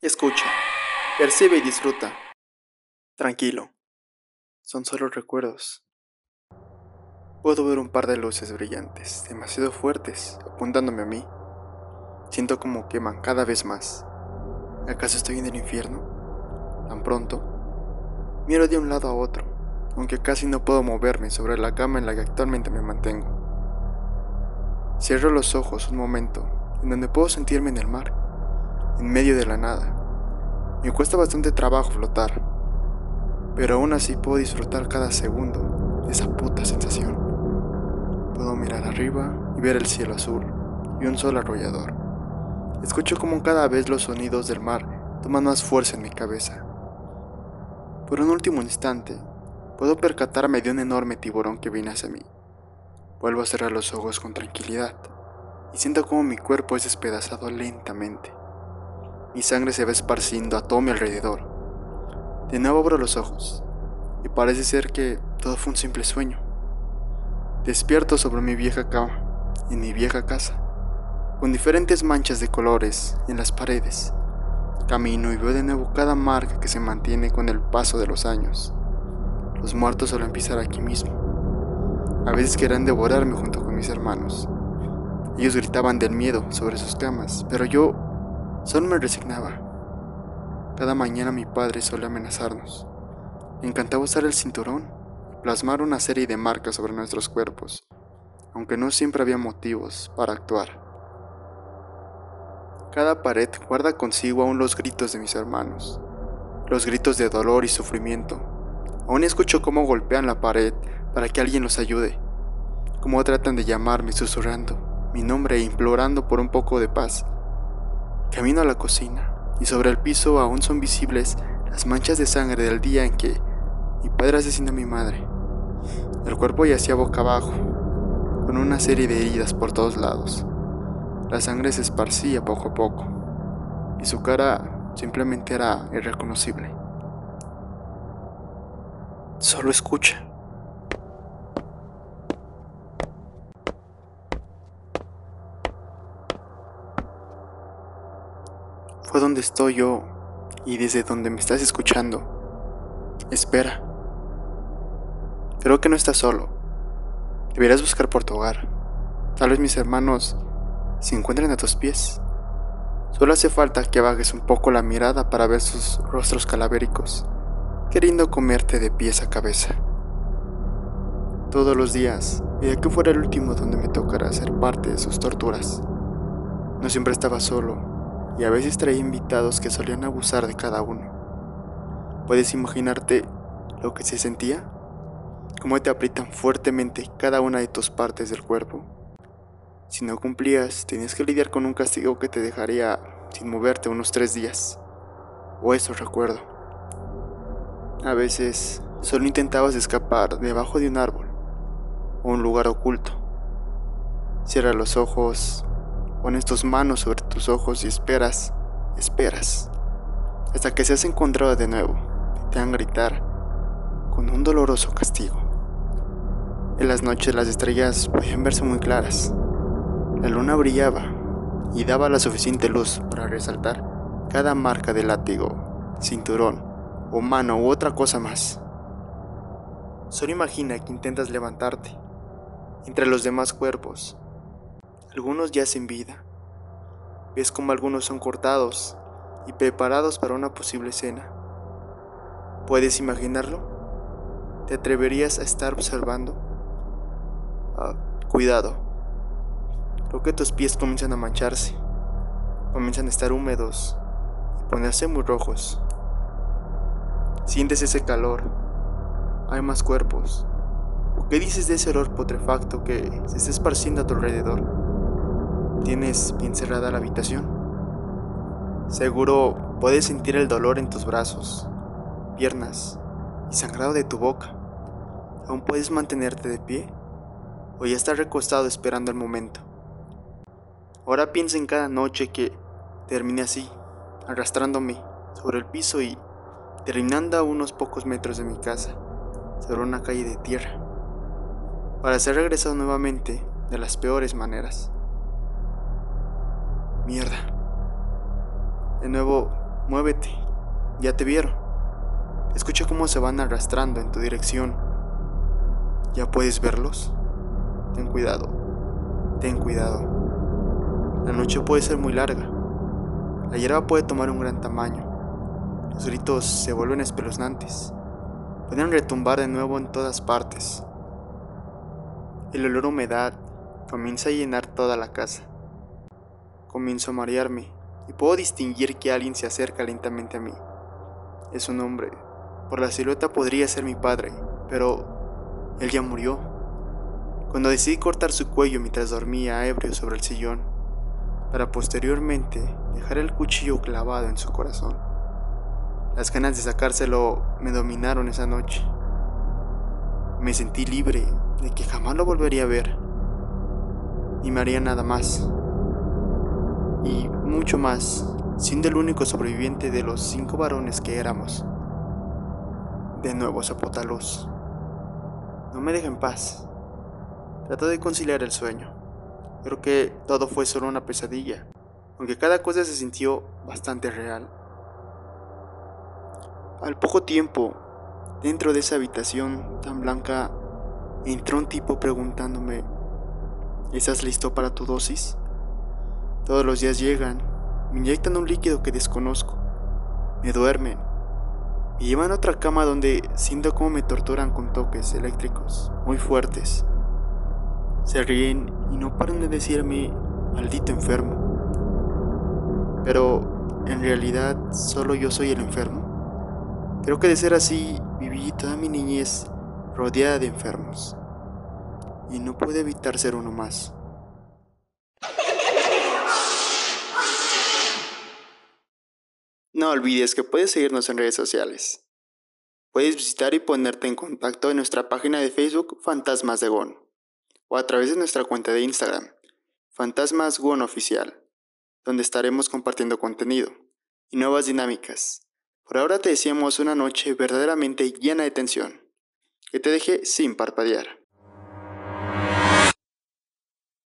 Escucha, percibe y disfruta. Tranquilo, son solo recuerdos. Puedo ver un par de luces brillantes, demasiado fuertes, apuntándome a mí. Siento como queman cada vez más. ¿Acaso estoy en el infierno? Tan pronto. Miro de un lado a otro, aunque casi no puedo moverme sobre la cama en la que actualmente me mantengo. Cierro los ojos un momento, en donde puedo sentirme en el mar, en medio de la nada. Me cuesta bastante trabajo flotar, pero aún así puedo disfrutar cada segundo de esa puta sensación. Puedo mirar arriba y ver el cielo azul y un sol arrollador. Escucho como cada vez los sonidos del mar toman más fuerza en mi cabeza. Por un último instante, puedo percatarme de un enorme tiburón que viene hacia mí. Vuelvo a cerrar los ojos con tranquilidad y siento como mi cuerpo es despedazado lentamente. Mi sangre se va esparciendo a todo mi alrededor. De nuevo abro los ojos y parece ser que todo fue un simple sueño. Despierto sobre mi vieja cama, en mi vieja casa, con diferentes manchas de colores en las paredes. Camino y veo de nuevo cada marca que se mantiene con el paso de los años. Los muertos suelen pisar aquí mismo. A veces querían devorarme junto con mis hermanos. Ellos gritaban del miedo sobre sus camas, pero yo solo me resignaba. Cada mañana mi padre solía amenazarnos. Me encantaba usar el cinturón plasmar una serie de marcas sobre nuestros cuerpos, aunque no siempre había motivos para actuar. Cada pared guarda consigo aún los gritos de mis hermanos, los gritos de dolor y sufrimiento. Aún escucho cómo golpean la pared para que alguien los ayude, cómo tratan de llamarme susurrando mi nombre e implorando por un poco de paz. Camino a la cocina y sobre el piso aún son visibles las manchas de sangre del día en que mi padre asesinó a mi madre. El cuerpo yacía boca abajo, con una serie de heridas por todos lados. La sangre se esparcía poco a poco, y su cara simplemente era irreconocible. Solo escucha. Fue donde estoy yo y desde donde me estás escuchando. Espera. Creo que no estás solo. Deberías buscar por tu hogar. Tal vez mis hermanos se encuentren a tus pies. Solo hace falta que bajes un poco la mirada para ver sus rostros calavéricos, queriendo comerte de pies a cabeza. Todos los días, y que fuera el último donde me tocara ser parte de sus torturas. No siempre estaba solo, y a veces traía invitados que solían abusar de cada uno. ¿Puedes imaginarte lo que se sentía? cómo te aprietan fuertemente cada una de tus partes del cuerpo. Si no cumplías, tenías que lidiar con un castigo que te dejaría sin moverte unos tres días. O eso recuerdo. A veces solo intentabas escapar debajo de un árbol o un lugar oculto. Cierra los ojos, pones tus manos sobre tus ojos y esperas, esperas, hasta que seas encontrado de nuevo y te hagan gritar con un doloroso castigo. En las noches las estrellas podían verse muy claras. La luna brillaba y daba la suficiente luz para resaltar cada marca de látigo, cinturón o mano u otra cosa más. Solo imagina que intentas levantarte entre los demás cuerpos. Algunos ya sin vida. Ves como algunos son cortados y preparados para una posible cena. ¿Puedes imaginarlo? ¿Te atreverías a estar observando? Ah, cuidado. Creo que tus pies comienzan a mancharse. Comienzan a estar húmedos y ponerse muy rojos. Sientes ese calor. Hay más cuerpos. ¿Qué dices de ese olor putrefacto que se está esparciendo a tu alrededor? ¿Tienes bien cerrada la habitación? Seguro puedes sentir el dolor en tus brazos, piernas y sangrado de tu boca. ¿Aún puedes mantenerte de pie? o ya está recostado esperando el momento. Ahora piensa en cada noche que termine así, arrastrándome sobre el piso y terminando a unos pocos metros de mi casa, sobre una calle de tierra, para ser regresado nuevamente de las peores maneras. Mierda. De nuevo, muévete. Ya te vieron. Escucha cómo se van arrastrando en tu dirección. ¿Ya puedes verlos? Ten cuidado. Ten cuidado. La noche puede ser muy larga. La hierba puede tomar un gran tamaño. Los gritos se vuelven espeluznantes. Pueden retumbar de nuevo en todas partes. El olor a humedad comienza a llenar toda la casa. Comienzo a marearme y puedo distinguir que alguien se acerca lentamente a mí. Es un hombre. Por la silueta podría ser mi padre, pero él ya murió. Cuando decidí cortar su cuello mientras dormía ebrio sobre el sillón, para posteriormente dejar el cuchillo clavado en su corazón. Las ganas de sacárselo me dominaron esa noche. Me sentí libre de que jamás lo volvería a ver. Y me haría nada más y mucho más, siendo el único sobreviviente de los cinco varones que éramos. De nuevo se apota luz. No me deja en paz. Trato de conciliar el sueño. Creo que todo fue solo una pesadilla, aunque cada cosa se sintió bastante real. Al poco tiempo, dentro de esa habitación tan blanca, entró un tipo preguntándome, ¿estás listo para tu dosis? Todos los días llegan, me inyectan un líquido que desconozco, me duermen, me llevan a otra cama donde siento cómo me torturan con toques eléctricos muy fuertes. Se ríen y no paran de decirme, maldito enfermo. Pero en realidad solo yo soy el enfermo. Creo que de ser así viví toda mi niñez rodeada de enfermos. Y no pude evitar ser uno más. No olvides que puedes seguirnos en redes sociales. Puedes visitar y ponerte en contacto en nuestra página de Facebook Fantasmas de Gon o a través de nuestra cuenta de Instagram Fantasmas Gon Oficial, donde estaremos compartiendo contenido y nuevas dinámicas. Por ahora te deseamos una noche verdaderamente llena de tensión, que te deje sin parpadear.